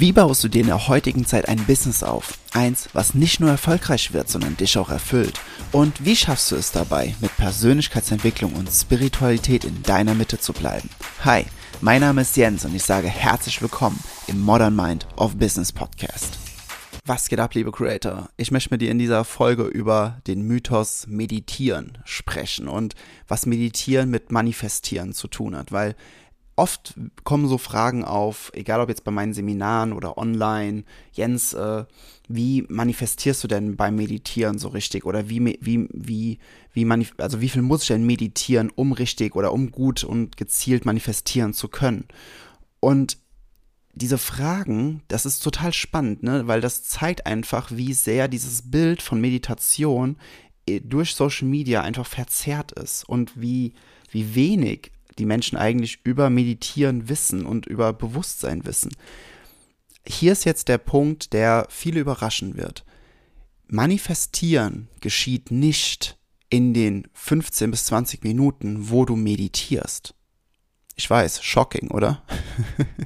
Wie baust du dir in der heutigen Zeit ein Business auf? Eins, was nicht nur erfolgreich wird, sondern dich auch erfüllt. Und wie schaffst du es dabei, mit Persönlichkeitsentwicklung und Spiritualität in deiner Mitte zu bleiben? Hi, mein Name ist Jens und ich sage herzlich willkommen im Modern Mind of Business Podcast. Was geht ab, liebe Creator? Ich möchte mit dir in dieser Folge über den Mythos Meditieren sprechen und was Meditieren mit Manifestieren zu tun hat, weil oft kommen so Fragen auf, egal ob jetzt bei meinen Seminaren oder online, Jens, äh, wie manifestierst du denn beim Meditieren so richtig? Oder wie, wie, wie, wie also wie viel muss ich denn meditieren, um richtig oder um gut und gezielt manifestieren zu können? Und diese Fragen, das ist total spannend, ne? weil das zeigt einfach, wie sehr dieses Bild von Meditation äh, durch Social Media einfach verzerrt ist und wie, wie wenig die Menschen eigentlich über Meditieren wissen und über Bewusstsein wissen. Hier ist jetzt der Punkt, der viele überraschen wird. Manifestieren geschieht nicht in den 15 bis 20 Minuten, wo du meditierst. Ich weiß, shocking, oder?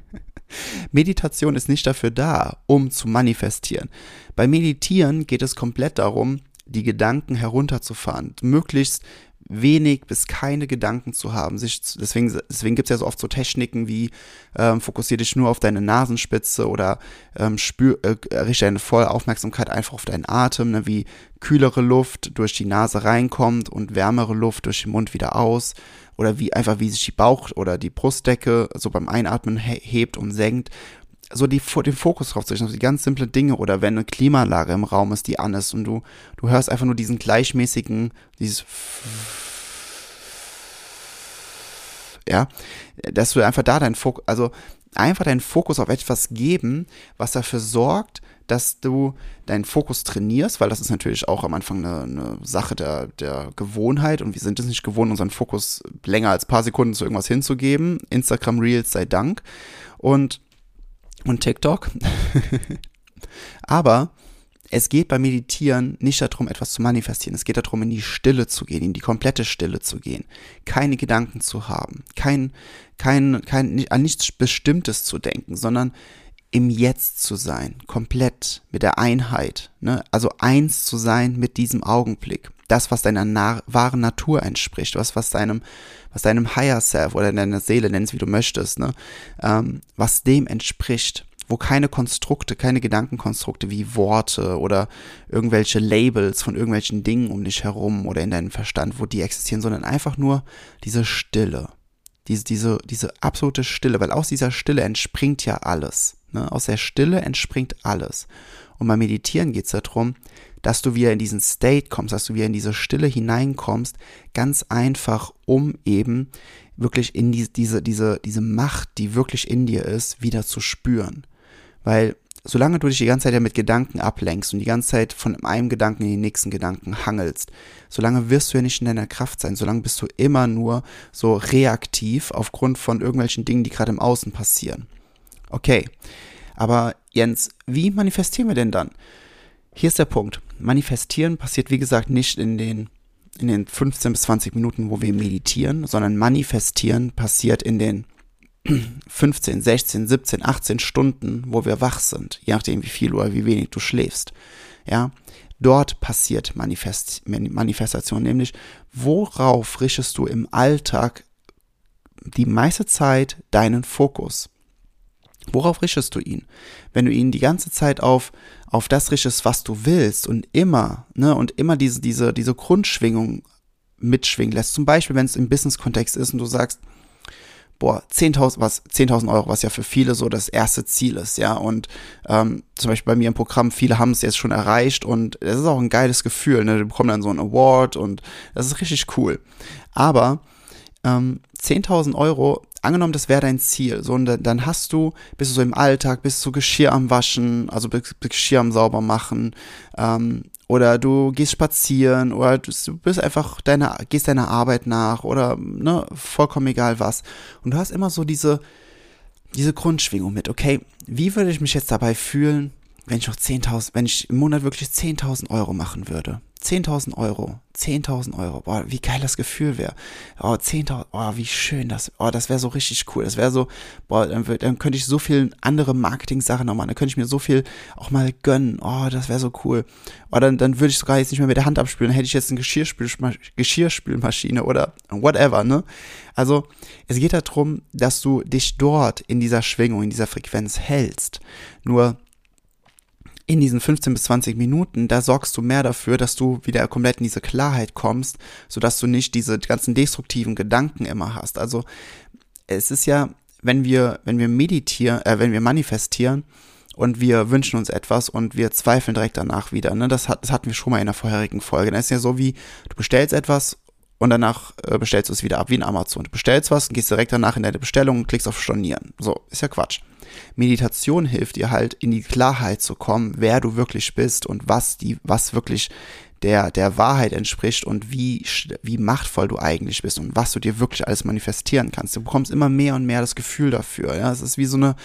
Meditation ist nicht dafür da, um zu manifestieren. Bei Meditieren geht es komplett darum, die Gedanken herunterzufahren, möglichst wenig bis keine Gedanken zu haben. Sich, deswegen deswegen gibt es ja so oft so Techniken wie ähm, fokussiere dich nur auf deine Nasenspitze oder ähm, spür, äh, richte deine volle Aufmerksamkeit einfach auf deinen Atem, ne, wie kühlere Luft durch die Nase reinkommt und wärmere Luft durch den Mund wieder aus oder wie einfach wie sich die Bauch- oder die Brustdecke so beim Einatmen hebt und senkt so die, den Fokus drauf zu richten, also die ganz simple Dinge oder wenn eine Klimaanlage im Raum ist, die an ist und du, du hörst einfach nur diesen gleichmäßigen, dieses ja, dass du einfach da deinen Fokus, also einfach deinen Fokus auf etwas geben, was dafür sorgt, dass du deinen Fokus trainierst, weil das ist natürlich auch am Anfang eine, eine Sache der, der Gewohnheit und wir sind es nicht gewohnt, unseren Fokus länger als paar Sekunden zu irgendwas hinzugeben. Instagram Reels sei Dank. Und und TikTok. Aber es geht beim Meditieren nicht darum, etwas zu manifestieren. Es geht darum, in die Stille zu gehen, in die komplette Stille zu gehen. Keine Gedanken zu haben, kein, kein, kein, an nichts Bestimmtes zu denken, sondern im Jetzt zu sein, komplett mit der Einheit, ne? also eins zu sein mit diesem Augenblick. Das, was deiner na wahren Natur entspricht, was, was deinem, was deinem Higher Self oder deiner Seele, nenn wie du möchtest, ne? Ähm, was dem entspricht, wo keine Konstrukte, keine Gedankenkonstrukte wie Worte oder irgendwelche Labels von irgendwelchen Dingen um dich herum oder in deinem Verstand, wo die existieren, sondern einfach nur diese Stille. Diese, diese, diese absolute Stille, weil aus dieser Stille entspringt ja alles. Ne? Aus der Stille entspringt alles. Und beim Meditieren geht es darum, dass du wieder in diesen State kommst, dass du wieder in diese Stille hineinkommst, ganz einfach, um eben wirklich in die, diese, diese, diese Macht, die wirklich in dir ist, wieder zu spüren. Weil solange du dich die ganze Zeit ja mit Gedanken ablenkst und die ganze Zeit von einem Gedanken in den nächsten Gedanken hangelst, solange wirst du ja nicht in deiner Kraft sein, solange bist du immer nur so reaktiv aufgrund von irgendwelchen Dingen, die gerade im Außen passieren. Okay, aber Jens, wie manifestieren wir denn dann? Hier ist der Punkt. Manifestieren passiert, wie gesagt, nicht in den, in den 15 bis 20 Minuten, wo wir meditieren, sondern manifestieren passiert in den 15, 16, 17, 18 Stunden, wo wir wach sind, je nachdem, wie viel oder wie wenig du schläfst. Ja, dort passiert Manifest, Manifestation, nämlich worauf richtest du im Alltag die meiste Zeit deinen Fokus? Worauf richtest du ihn? Wenn du ihn die ganze Zeit auf, auf das richtest, was du willst und immer, ne, und immer diese, diese, diese Grundschwingung mitschwingen lässt. Zum Beispiel, wenn es im Business-Kontext ist und du sagst, boah, 10.000 was 10.000 Euro, was ja für viele so das erste Ziel ist, ja. Und ähm, zum Beispiel bei mir im Programm, viele haben es jetzt schon erreicht und es ist auch ein geiles Gefühl, ne? Die bekommen dann so einen Award und das ist richtig cool. Aber ähm, 10.000 Euro, angenommen, das wäre dein Ziel, so und dann hast du, bist du so im Alltag, bist du Geschirr am Waschen, also Geschirr am sauber machen, ähm, oder du gehst spazieren oder du bist einfach deine, gehst deiner Arbeit nach oder ne, vollkommen egal was. Und du hast immer so diese, diese Grundschwingung mit, okay, wie würde ich mich jetzt dabei fühlen, wenn ich noch 10.000, wenn ich im Monat wirklich 10.000 Euro machen würde? 10.000 Euro, 10.000 Euro, boah, wie geil das Gefühl wäre. Oh, 10.000, oh, wie schön das, oh, das wäre so richtig cool. Das wäre so, boah, dann, dann könnte ich so viel andere Marketing-Sachen noch machen, dann könnte ich mir so viel auch mal gönnen. Oh, das wäre so cool. Oh, dann, dann würde ich sogar jetzt nicht mehr mit der Hand abspülen, dann hätte ich jetzt eine Geschirrspül Geschirrspülmaschine oder whatever, ne? Also, es geht darum, dass du dich dort in dieser Schwingung, in dieser Frequenz hältst. Nur, in diesen 15 bis 20 Minuten, da sorgst du mehr dafür, dass du wieder komplett in diese Klarheit kommst, sodass du nicht diese ganzen destruktiven Gedanken immer hast. Also es ist ja, wenn wir, wenn wir meditieren, äh, wenn wir manifestieren und wir wünschen uns etwas und wir zweifeln direkt danach wieder, ne? Das, hat, das hatten wir schon mal in der vorherigen Folge. Das ist ja so wie, du bestellst etwas und danach äh, bestellst du es wieder ab, wie in Amazon. Du bestellst was und gehst direkt danach in deine Bestellung und klickst auf Stornieren. So, ist ja Quatsch. Meditation hilft dir halt in die Klarheit zu kommen, wer du wirklich bist und was die, was wirklich der, der Wahrheit entspricht und wie, wie machtvoll du eigentlich bist und was du dir wirklich alles manifestieren kannst. Du bekommst immer mehr und mehr das Gefühl dafür. Ja, es ist wie so eine,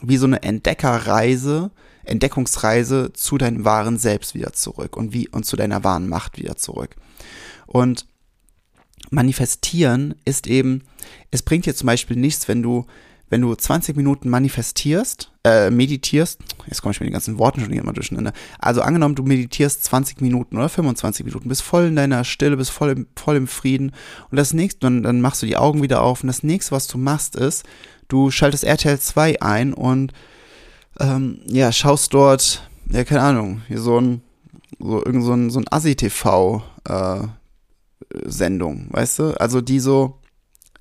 wie so eine Entdeckerreise, Entdeckungsreise zu deinem wahren Selbst wieder zurück und wie, und zu deiner wahren Macht wieder zurück. Und manifestieren ist eben, es bringt dir zum Beispiel nichts, wenn du wenn du 20 Minuten manifestierst, äh, meditierst, jetzt komme ich mit den ganzen Worten schon immer durcheinander. Also angenommen, du meditierst 20 Minuten oder 25 Minuten, bist voll in deiner Stille, bist voll im, voll im Frieden und das nächste, dann, dann machst du die Augen wieder auf und das nächste, was du machst, ist, du schaltest RTL 2 ein und ähm, ja, schaust dort, ja, keine Ahnung, hier so ein, so irgend so ein, so ein Assi-TV äh, Sendung, weißt du? Also die so,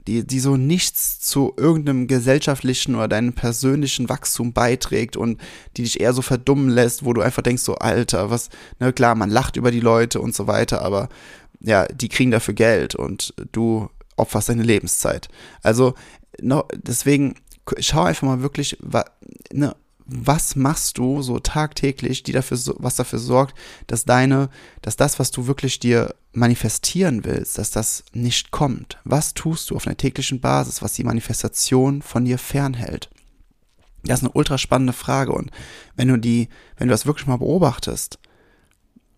die, die so nichts zu irgendeinem gesellschaftlichen oder deinem persönlichen Wachstum beiträgt und die dich eher so verdummen lässt, wo du einfach denkst, so, Alter, was, ne, klar, man lacht über die Leute und so weiter, aber ja, die kriegen dafür Geld und du opferst deine Lebenszeit. Also, no, deswegen, schau einfach mal wirklich, ne, was machst du so tagtäglich, die dafür, was dafür sorgt, dass deine, dass das, was du wirklich dir manifestieren willst, dass das nicht kommt? Was tust du auf einer täglichen Basis, was die Manifestation von dir fernhält? Das ist eine ultra spannende Frage und wenn du die, wenn du das wirklich mal beobachtest,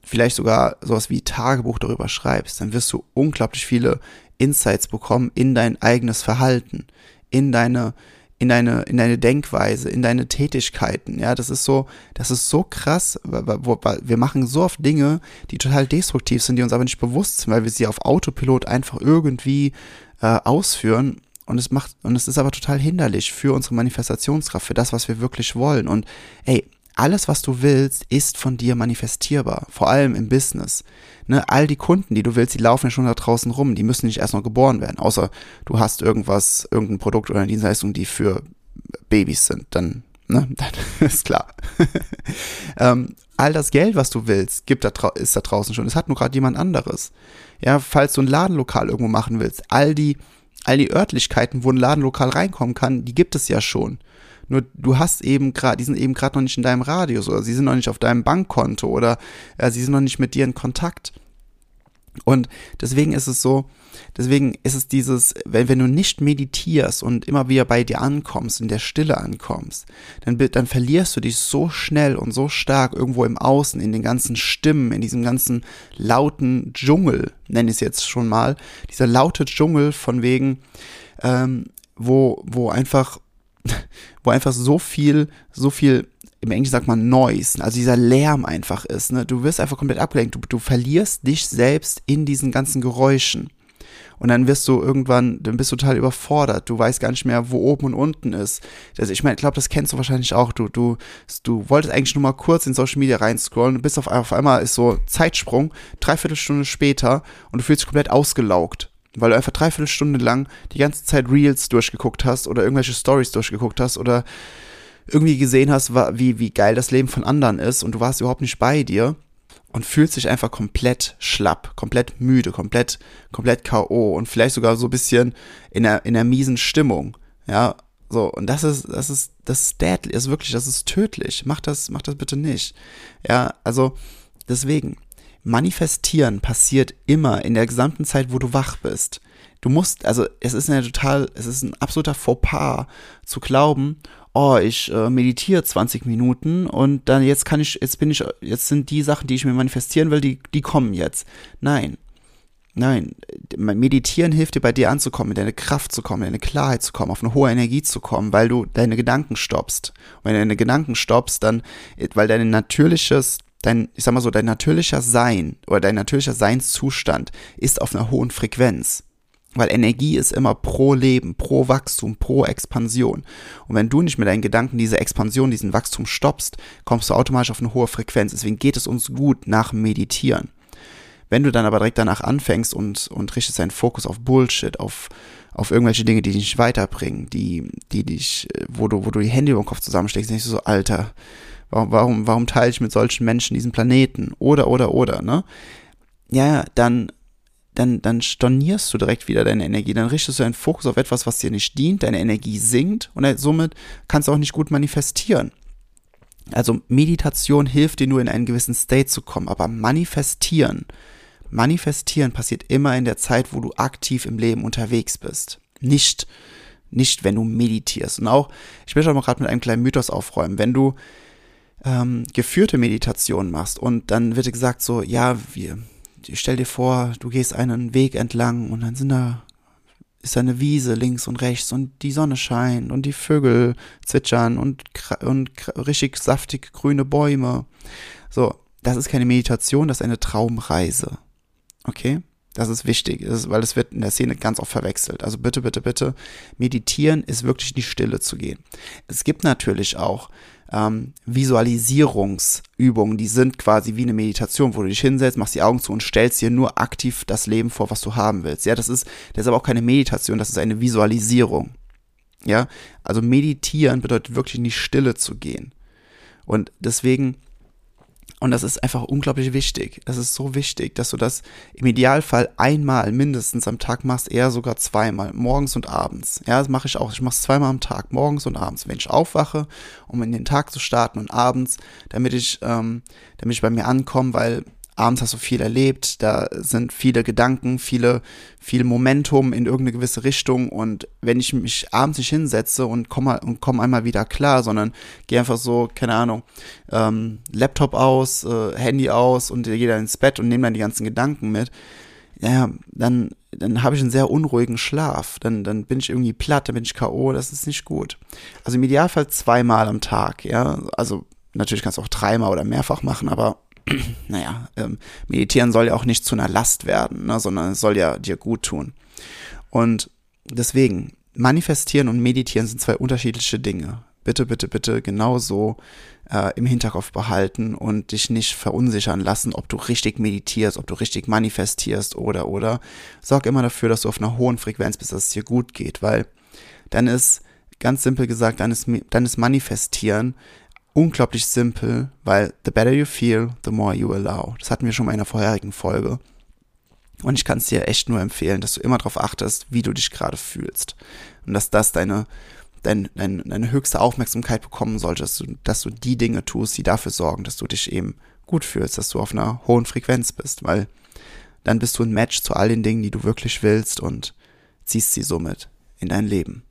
vielleicht sogar sowas wie Tagebuch darüber schreibst, dann wirst du unglaublich viele Insights bekommen in dein eigenes Verhalten, in deine, in deine, in deine Denkweise, in deine Tätigkeiten. Ja, das ist so, das ist so krass. Wir machen so oft Dinge, die total destruktiv sind, die uns aber nicht bewusst sind, weil wir sie auf Autopilot einfach irgendwie äh, ausführen. Und es macht, und es ist aber total hinderlich für unsere Manifestationskraft, für das, was wir wirklich wollen. Und ey, alles, was du willst, ist von dir manifestierbar. Vor allem im Business. Ne, all die Kunden, die du willst, die laufen ja schon da draußen rum. Die müssen nicht erst noch geboren werden. Außer du hast irgendwas, irgendein Produkt oder eine Dienstleistung, die für Babys sind. Dann, ne, dann ist klar. ähm, all das Geld, was du willst, gibt da, ist da draußen schon. Es hat nur gerade jemand anderes. Ja, falls du ein Ladenlokal irgendwo machen willst, all die, all die Örtlichkeiten, wo ein Ladenlokal reinkommen kann, die gibt es ja schon. Nur du hast eben gerade, die sind eben gerade noch nicht in deinem Radius oder sie sind noch nicht auf deinem Bankkonto oder äh, sie sind noch nicht mit dir in Kontakt. Und deswegen ist es so, deswegen ist es dieses, wenn, wenn du nicht meditierst und immer wieder bei dir ankommst, in der Stille ankommst, dann, dann verlierst du dich so schnell und so stark irgendwo im Außen, in den ganzen Stimmen, in diesem ganzen lauten Dschungel, nenne ich es jetzt schon mal, dieser laute Dschungel von wegen, ähm, wo, wo einfach wo einfach so viel, so viel, im Englischen sagt man Noise, also dieser Lärm einfach ist. Ne? Du wirst einfach komplett abgelenkt. Du, du verlierst dich selbst in diesen ganzen Geräuschen. Und dann wirst du irgendwann, dann bist du total überfordert. Du weißt gar nicht mehr, wo oben und unten ist. Also ich meine, ich glaube, das kennst du wahrscheinlich auch. Du, du, du wolltest eigentlich nur mal kurz in Social Media reinscrollen bist auf, auf einmal ist so Zeitsprung, dreiviertel Stunde später und du fühlst dich komplett ausgelaugt weil du einfach dreiviertel Stunde lang die ganze Zeit Reels durchgeguckt hast oder irgendwelche Stories durchgeguckt hast oder irgendwie gesehen hast, wie, wie geil das Leben von anderen ist und du warst überhaupt nicht bei dir und fühlst dich einfach komplett schlapp, komplett müde, komplett, komplett K.O. und vielleicht sogar so ein bisschen in der, in der miesen Stimmung. Ja, so, und das ist, das ist, das ist deadly, ist wirklich, das ist tödlich. Mach das, mach das bitte nicht. Ja, also, deswegen, Manifestieren passiert immer in der gesamten Zeit, wo du wach bist. Du musst, also es ist eine total, es ist ein absoluter Fauxpas zu glauben, oh, ich äh, meditiere 20 Minuten und dann jetzt kann ich, jetzt bin ich, jetzt sind die Sachen, die ich mir manifestieren will, die, die kommen jetzt. Nein. Nein, meditieren hilft dir bei dir anzukommen, in deine Kraft zu kommen, in deine Klarheit zu kommen, auf eine hohe Energie zu kommen, weil du deine Gedanken stoppst. Und wenn du deine Gedanken stoppst, dann, weil dein natürliches, dein, ich sag mal so, dein natürlicher Sein oder dein natürlicher Seinszustand ist auf einer hohen Frequenz. Weil Energie ist immer pro Leben, pro Wachstum, pro Expansion. Und wenn du nicht mit deinen Gedanken diese Expansion, diesen Wachstum stoppst, kommst du automatisch auf eine hohe Frequenz. Deswegen geht es uns gut nach Meditieren. Wenn du dann aber direkt danach anfängst und, und richtest deinen Fokus auf Bullshit, auf, auf irgendwelche Dinge, die dich nicht weiterbringen, die, die dich, wo du, wo du die Hände über den Kopf zusammensteckst, du so, Alter, warum, warum, warum teile ich mit solchen Menschen diesen Planeten? Oder, oder, oder, ne? Ja, dann, dann, dann stornierst du direkt wieder deine Energie. Dann richtest du deinen Fokus auf etwas, was dir nicht dient, deine Energie sinkt und somit kannst du auch nicht gut manifestieren. Also Meditation hilft dir nur in einen gewissen State zu kommen, aber manifestieren Manifestieren passiert immer in der Zeit, wo du aktiv im Leben unterwegs bist. Nicht, nicht wenn du meditierst. Und auch, ich will schon mal gerade mit einem kleinen Mythos aufräumen. Wenn du ähm, geführte Meditation machst und dann wird dir gesagt so, ja, wir, stell dir vor, du gehst einen Weg entlang und dann sind da ist eine Wiese links und rechts und die Sonne scheint und die Vögel zwitschern und, und richtig saftig grüne Bäume. So, das ist keine Meditation, das ist eine Traumreise. Okay? Das ist wichtig, weil es wird in der Szene ganz oft verwechselt. Also bitte, bitte, bitte, meditieren ist wirklich in die Stille zu gehen. Es gibt natürlich auch ähm, Visualisierungsübungen, die sind quasi wie eine Meditation, wo du dich hinsetzt, machst die Augen zu und stellst dir nur aktiv das Leben vor, was du haben willst. Ja, das ist, das ist aber auch keine Meditation, das ist eine Visualisierung. Ja, also meditieren bedeutet wirklich in die Stille zu gehen. Und deswegen und das ist einfach unglaublich wichtig. Das ist so wichtig, dass du das im Idealfall einmal mindestens am Tag machst, eher sogar zweimal, morgens und abends. Ja, das mache ich auch. Ich mache es zweimal am Tag, morgens und abends, wenn ich aufwache, um in den Tag zu starten und abends, damit ich, ähm, damit ich bei mir ankomme, weil abends hast du viel erlebt, da sind viele Gedanken, viele, viel Momentum in irgendeine gewisse Richtung und wenn ich mich abends nicht hinsetze und komme und komm einmal wieder klar, sondern gehe einfach so, keine Ahnung, ähm, Laptop aus, äh, Handy aus und gehe dann ins Bett und nehme dann die ganzen Gedanken mit, ja, dann, dann habe ich einen sehr unruhigen Schlaf. Dann, dann bin ich irgendwie platt, dann bin ich K.O., das ist nicht gut. Also im Idealfall zweimal am Tag, ja. Also natürlich kannst du auch dreimal oder mehrfach machen, aber naja, ähm, meditieren soll ja auch nicht zu einer Last werden, ne, sondern es soll ja dir gut tun. Und deswegen, manifestieren und meditieren sind zwei unterschiedliche Dinge. Bitte, bitte, bitte genauso äh, im Hinterkopf behalten und dich nicht verunsichern lassen, ob du richtig meditierst, ob du richtig manifestierst oder, oder. Sorg immer dafür, dass du auf einer hohen Frequenz bist, dass es dir gut geht, weil dann ist, ganz simpel gesagt, dann ist, dann ist Manifestieren unglaublich simpel, weil the better you feel, the more you allow. Das hatten wir schon mal in einer vorherigen Folge. Und ich kann es dir echt nur empfehlen, dass du immer darauf achtest, wie du dich gerade fühlst. Und dass das deine, dein, dein, deine höchste Aufmerksamkeit bekommen sollte, dass du, dass du die Dinge tust, die dafür sorgen, dass du dich eben gut fühlst, dass du auf einer hohen Frequenz bist, weil dann bist du ein Match zu all den Dingen, die du wirklich willst und ziehst sie somit in dein Leben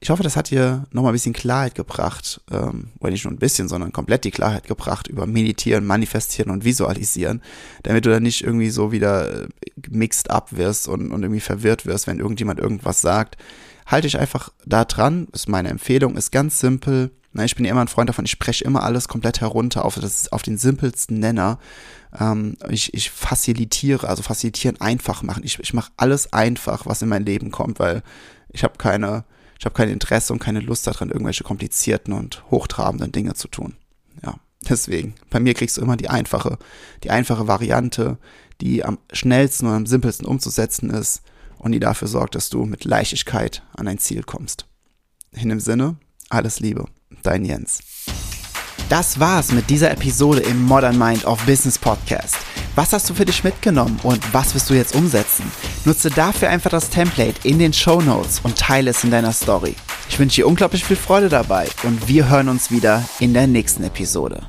ich hoffe, das hat dir nochmal ein bisschen Klarheit gebracht, ähm, oder nicht nur ein bisschen, sondern komplett die Klarheit gebracht über Meditieren, Manifestieren und Visualisieren, damit du dann nicht irgendwie so wieder äh, mixed up wirst und, und irgendwie verwirrt wirst, wenn irgendjemand irgendwas sagt. Halte dich einfach da dran, ist meine Empfehlung, ist ganz simpel. Na, ich bin ja immer ein Freund davon, ich spreche immer alles komplett herunter auf, das, auf den simpelsten Nenner. Ähm, ich, ich facilitiere, also facilitieren einfach machen. Ich, ich mache alles einfach, was in mein Leben kommt, weil ich habe keine ich habe kein Interesse und keine Lust daran, irgendwelche komplizierten und hochtrabenden Dinge zu tun. Ja, deswegen. Bei mir kriegst du immer die einfache, die einfache Variante, die am schnellsten und am simpelsten umzusetzen ist und die dafür sorgt, dass du mit Leichtigkeit an ein Ziel kommst. In dem Sinne, alles Liebe, dein Jens. Das war's mit dieser Episode im Modern Mind of Business Podcast. Was hast du für dich mitgenommen und was wirst du jetzt umsetzen? Nutze dafür einfach das Template in den Show Notes und teile es in deiner Story. Ich wünsche dir unglaublich viel Freude dabei und wir hören uns wieder in der nächsten Episode.